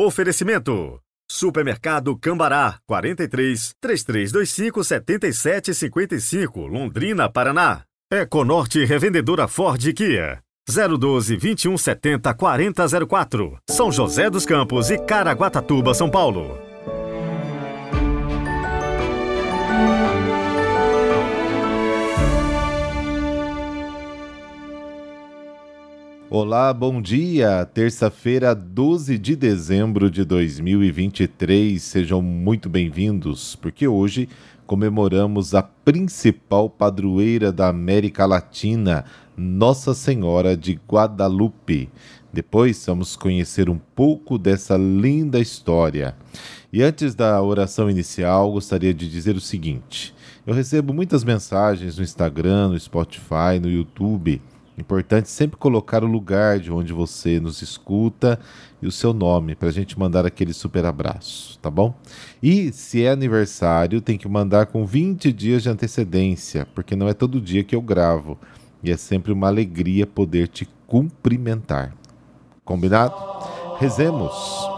Oferecimento. Supermercado Cambará, 43 3325 7755, Londrina, Paraná. Econorte Revendedora Ford Kia. 012 2170 4004, São José dos Campos e Caraguatatuba, São Paulo. Olá, bom dia! Terça-feira, 12 de dezembro de 2023. Sejam muito bem-vindos, porque hoje comemoramos a principal padroeira da América Latina, Nossa Senhora de Guadalupe. Depois vamos conhecer um pouco dessa linda história. E antes da oração inicial, gostaria de dizer o seguinte: eu recebo muitas mensagens no Instagram, no Spotify, no YouTube Importante sempre colocar o lugar de onde você nos escuta e o seu nome para a gente mandar aquele super abraço, tá bom? E se é aniversário, tem que mandar com 20 dias de antecedência, porque não é todo dia que eu gravo e é sempre uma alegria poder te cumprimentar. Combinado? Rezemos.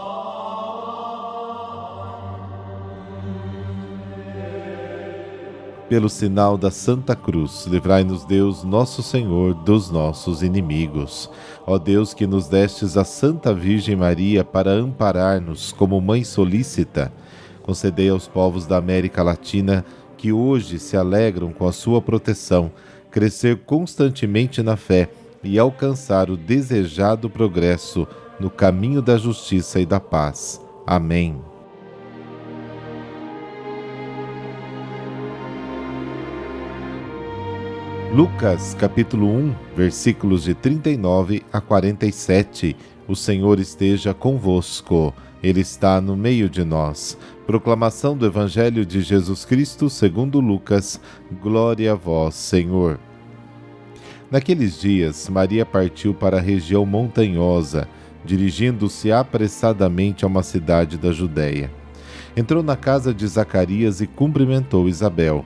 Pelo sinal da Santa Cruz, livrai-nos Deus, nosso Senhor, dos nossos inimigos. Ó Deus, que nos destes a Santa Virgem Maria para amparar-nos como mãe solícita, concedei aos povos da América Latina que hoje se alegram com a sua proteção, crescer constantemente na fé e alcançar o desejado progresso no caminho da justiça e da paz. Amém. Lucas capítulo 1, versículos de 39 a 47. O Senhor esteja convosco. Ele está no meio de nós. Proclamação do Evangelho de Jesus Cristo, segundo Lucas. Glória a vós, Senhor. Naqueles dias, Maria partiu para a região montanhosa, dirigindo-se apressadamente a uma cidade da Judéia. Entrou na casa de Zacarias e cumprimentou Isabel.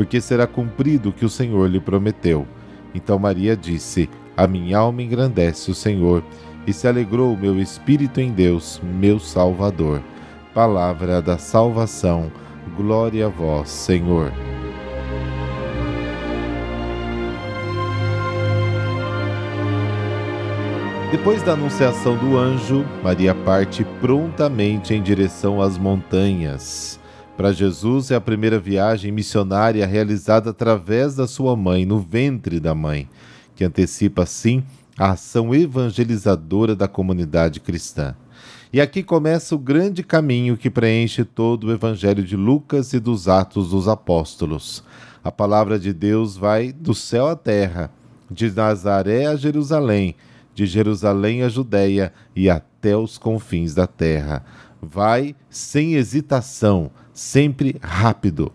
porque será cumprido o que o Senhor lhe prometeu. Então Maria disse: A minha alma engrandece o Senhor, e se alegrou o meu espírito em Deus, meu Salvador. Palavra da salvação. Glória a vós, Senhor. Depois da anunciação do anjo, Maria parte prontamente em direção às montanhas. Para Jesus é a primeira viagem missionária realizada através da sua mãe, no ventre da mãe, que antecipa, assim, a ação evangelizadora da comunidade cristã. E aqui começa o grande caminho que preenche todo o Evangelho de Lucas e dos Atos dos Apóstolos. A palavra de Deus vai do céu à terra, de Nazaré a Jerusalém, de Jerusalém a Judéia e até os confins da terra. Vai sem hesitação, sempre rápido.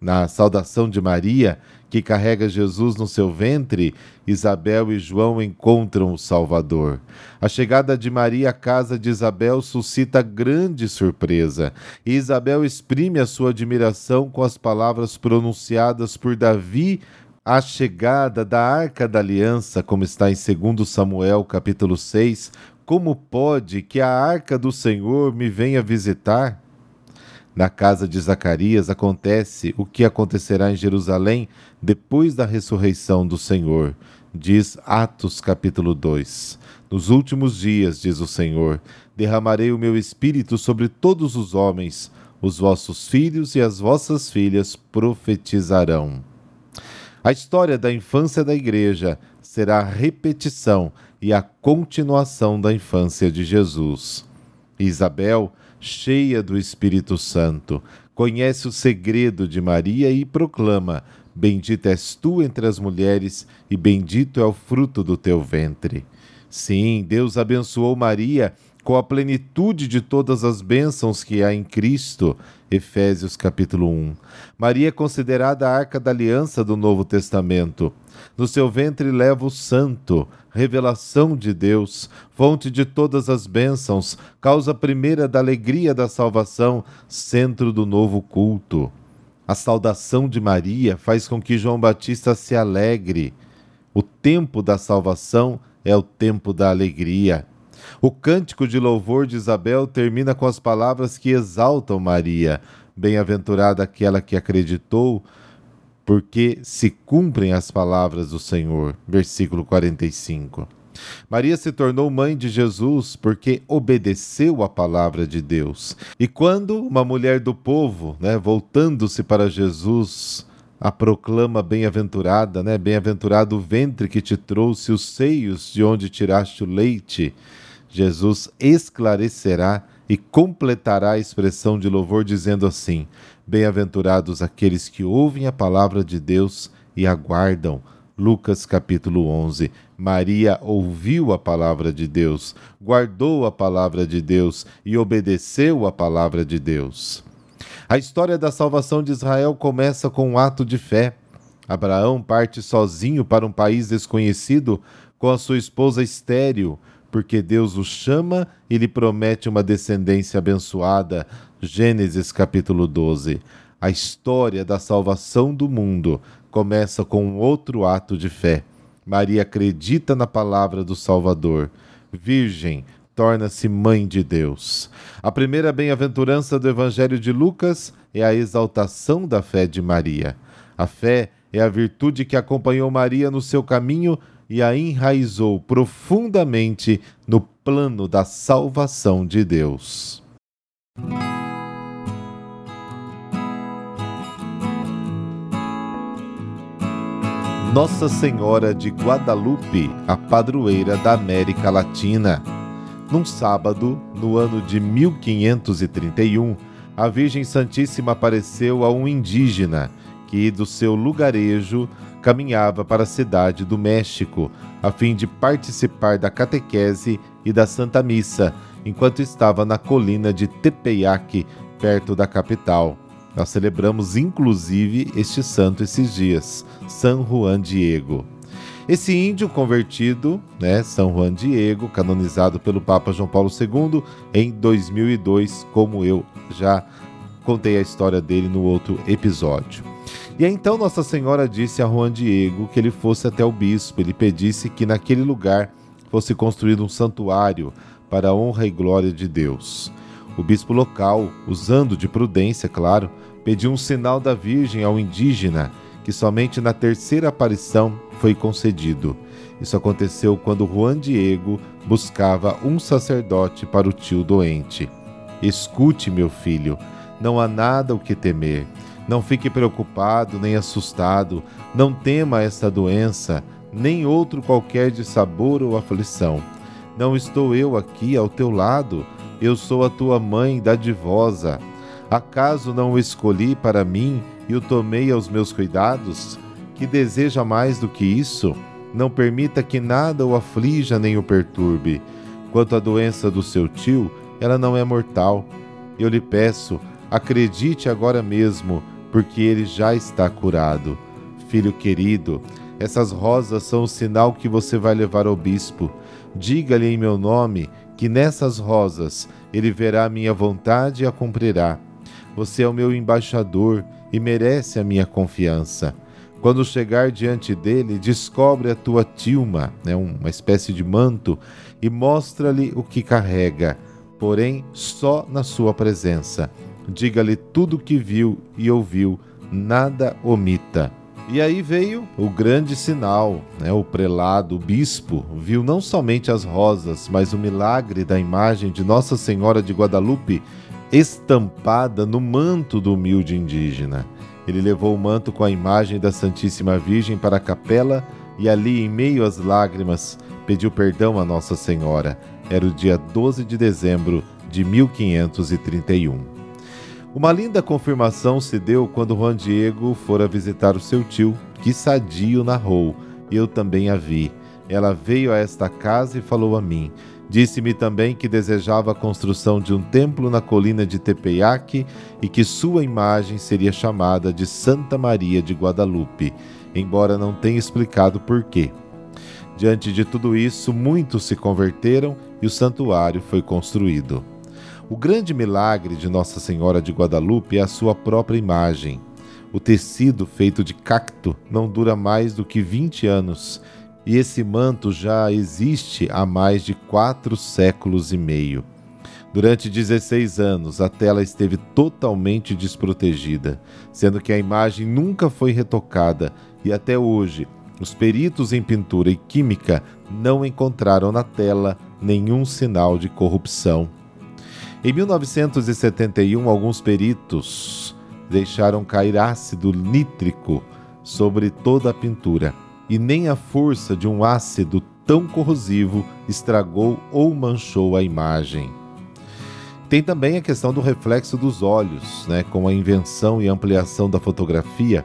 Na saudação de Maria, que carrega Jesus no seu ventre, Isabel e João encontram o Salvador. A chegada de Maria à casa de Isabel suscita grande surpresa, e Isabel exprime a sua admiração com as palavras pronunciadas por Davi a chegada da Arca da Aliança, como está em 2 Samuel, capítulo 6, como pode que a Arca do Senhor me venha visitar? Na casa de Zacarias acontece o que acontecerá em Jerusalém depois da ressurreição do Senhor. Diz Atos capítulo 2. Nos últimos dias, diz o Senhor, derramarei o meu espírito sobre todos os homens. Os vossos filhos e as vossas filhas profetizarão. A história da infância da igreja será a repetição e a continuação da infância de Jesus. Isabel cheia do Espírito Santo, conhece o segredo de Maria e proclama: Bendita és tu entre as mulheres, e bendito é o fruto do teu ventre. Sim, Deus abençoou Maria com a plenitude de todas as bênçãos que há em Cristo. Efésios capítulo 1. Maria é considerada a arca da aliança do Novo Testamento. No seu ventre leva o santo, revelação de Deus, fonte de todas as bênçãos, causa primeira da alegria da salvação, centro do novo culto. A saudação de Maria faz com que João Batista se alegre. O tempo da salvação é o tempo da alegria. O cântico de louvor de Isabel termina com as palavras que exaltam Maria. Bem-aventurada aquela que acreditou, porque se cumprem as palavras do Senhor. Versículo 45. Maria se tornou mãe de Jesus porque obedeceu a palavra de Deus. E quando uma mulher do povo, né, voltando-se para Jesus, a proclama bem-aventurada, né? Bem-aventurado o ventre que te trouxe os seios de onde tiraste o leite. Jesus esclarecerá e completará a expressão de louvor dizendo assim: Bem-aventurados aqueles que ouvem a palavra de Deus e aguardam. Lucas capítulo 11. Maria ouviu a palavra de Deus, guardou a palavra de Deus e obedeceu a palavra de Deus. A história da salvação de Israel começa com um ato de fé. Abraão parte sozinho para um país desconhecido com a sua esposa estéril porque Deus o chama e lhe promete uma descendência abençoada. Gênesis capítulo 12. A história da salvação do mundo começa com um outro ato de fé. Maria acredita na palavra do Salvador. Virgem, torna-se mãe de Deus. A primeira bem-aventurança do Evangelho de Lucas é a exaltação da fé de Maria. A fé é a virtude que acompanhou Maria no seu caminho e a enraizou profundamente no plano da salvação de Deus. Nossa Senhora de Guadalupe, a padroeira da América Latina. Num sábado, no ano de 1531, a Virgem Santíssima apareceu a um indígena que, do seu lugarejo, caminhava para a cidade do México, a fim de participar da catequese e da Santa Missa, enquanto estava na colina de Tepeyac, perto da capital. Nós celebramos inclusive este santo esses dias, São Juan Diego. Esse índio convertido, né, São Juan Diego, canonizado pelo Papa João Paulo II em 2002, como eu já contei a história dele no outro episódio. E aí, então Nossa Senhora disse a Juan Diego que ele fosse até o bispo, ele pedisse que naquele lugar fosse construído um santuário para a honra e glória de Deus. O bispo local, usando de prudência, claro, pediu um sinal da Virgem ao indígena, que somente na terceira aparição foi concedido. Isso aconteceu quando Juan Diego buscava um sacerdote para o tio doente. Escute, meu filho, não há nada o que temer. Não fique preocupado nem assustado, não tema esta doença, nem outro qualquer de sabor ou aflição. Não estou eu aqui ao teu lado, eu sou a tua mãe dadivosa. Acaso não o escolhi para mim e o tomei aos meus cuidados? Que deseja mais do que isso? Não permita que nada o aflija nem o perturbe. Quanto à doença do seu tio, ela não é mortal. Eu lhe peço, acredite agora mesmo porque ele já está curado. Filho querido, essas rosas são o sinal que você vai levar ao bispo. Diga-lhe em meu nome que nessas rosas ele verá a minha vontade e a cumprirá. Você é o meu embaixador e merece a minha confiança. Quando chegar diante dele, descobre a tua tilma, né, uma espécie de manto, e mostra-lhe o que carrega, porém só na sua presença diga-lhe tudo o que viu e ouviu, nada omita. E aí veio o grande sinal, né? o prelado, o bispo, viu não somente as rosas, mas o milagre da imagem de Nossa Senhora de Guadalupe estampada no manto do humilde indígena. Ele levou o manto com a imagem da Santíssima Virgem para a capela e ali, em meio às lágrimas, pediu perdão a Nossa Senhora. Era o dia 12 de dezembro de 1531. Uma linda confirmação se deu quando Juan Diego fora visitar o seu tio, que sadio narrou, eu também a vi. Ela veio a esta casa e falou a mim: Disse-me também que desejava a construção de um templo na colina de Tepeyac e que sua imagem seria chamada de Santa Maria de Guadalupe, embora não tenha explicado por quê. Diante de tudo isso, muitos se converteram e o santuário foi construído. O grande milagre de Nossa Senhora de Guadalupe é a sua própria imagem. O tecido feito de cacto não dura mais do que 20 anos, e esse manto já existe há mais de quatro séculos e meio. Durante 16 anos, a tela esteve totalmente desprotegida, sendo que a imagem nunca foi retocada e até hoje os peritos em pintura e química não encontraram na tela nenhum sinal de corrupção. Em 1971, alguns peritos deixaram cair ácido nítrico sobre toda a pintura, e nem a força de um ácido tão corrosivo estragou ou manchou a imagem. Tem também a questão do reflexo dos olhos, né? com a invenção e ampliação da fotografia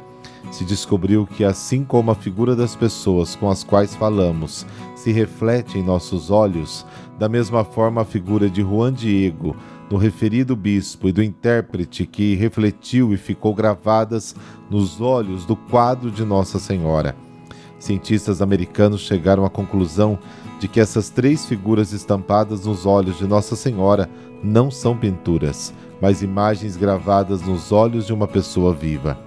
se descobriu que, assim como a figura das pessoas com as quais falamos se reflete em nossos olhos, da mesma forma a figura de Juan Diego, no referido bispo e do intérprete que refletiu e ficou gravadas nos olhos do quadro de Nossa Senhora. Cientistas americanos chegaram à conclusão de que essas três figuras estampadas nos olhos de Nossa Senhora não são pinturas, mas imagens gravadas nos olhos de uma pessoa viva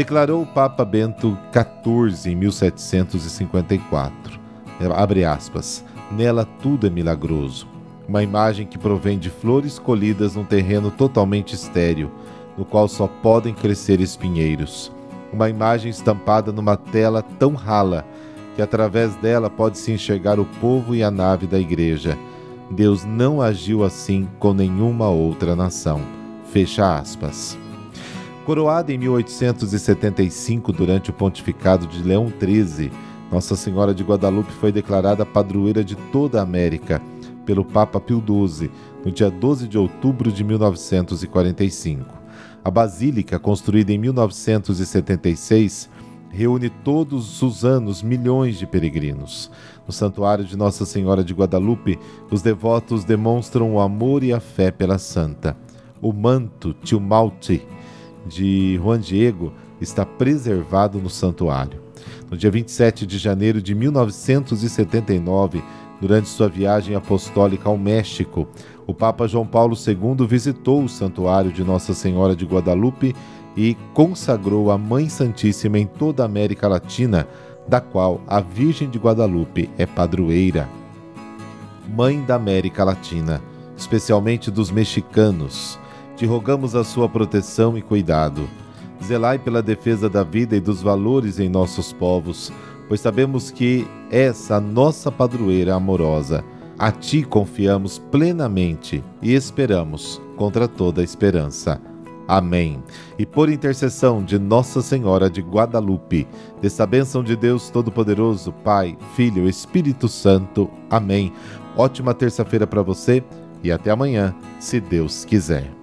declarou o Papa Bento XIV em 1754. Abre aspas. Nela tudo é milagroso. Uma imagem que provém de flores colhidas num terreno totalmente estéril, no qual só podem crescer espinheiros. Uma imagem estampada numa tela tão rala que através dela pode-se enxergar o povo e a nave da igreja. Deus não agiu assim com nenhuma outra nação. Fecha aspas. Coroada em 1875 durante o pontificado de Leão XIII, Nossa Senhora de Guadalupe foi declarada padroeira de toda a América pelo Papa Pio XII no dia 12 de outubro de 1945. A basílica, construída em 1976, reúne todos os anos milhões de peregrinos. No santuário de Nossa Senhora de Guadalupe, os devotos demonstram o amor e a fé pela santa. O manto Tilmalte de Juan Diego está preservado no santuário. No dia 27 de janeiro de 1979, durante sua viagem apostólica ao México, o Papa João Paulo II visitou o santuário de Nossa Senhora de Guadalupe e consagrou a Mãe Santíssima em toda a América Latina, da qual a Virgem de Guadalupe é padroeira. Mãe da América Latina, especialmente dos mexicanos, te rogamos a sua proteção e cuidado. Zelai pela defesa da vida e dos valores em nossos povos, pois sabemos que és a nossa padroeira amorosa. A ti confiamos plenamente e esperamos contra toda esperança. Amém. E por intercessão de Nossa Senhora de Guadalupe, desta bênção de Deus Todo-Poderoso, Pai, Filho Espírito Santo. Amém. Ótima terça-feira para você e até amanhã, se Deus quiser.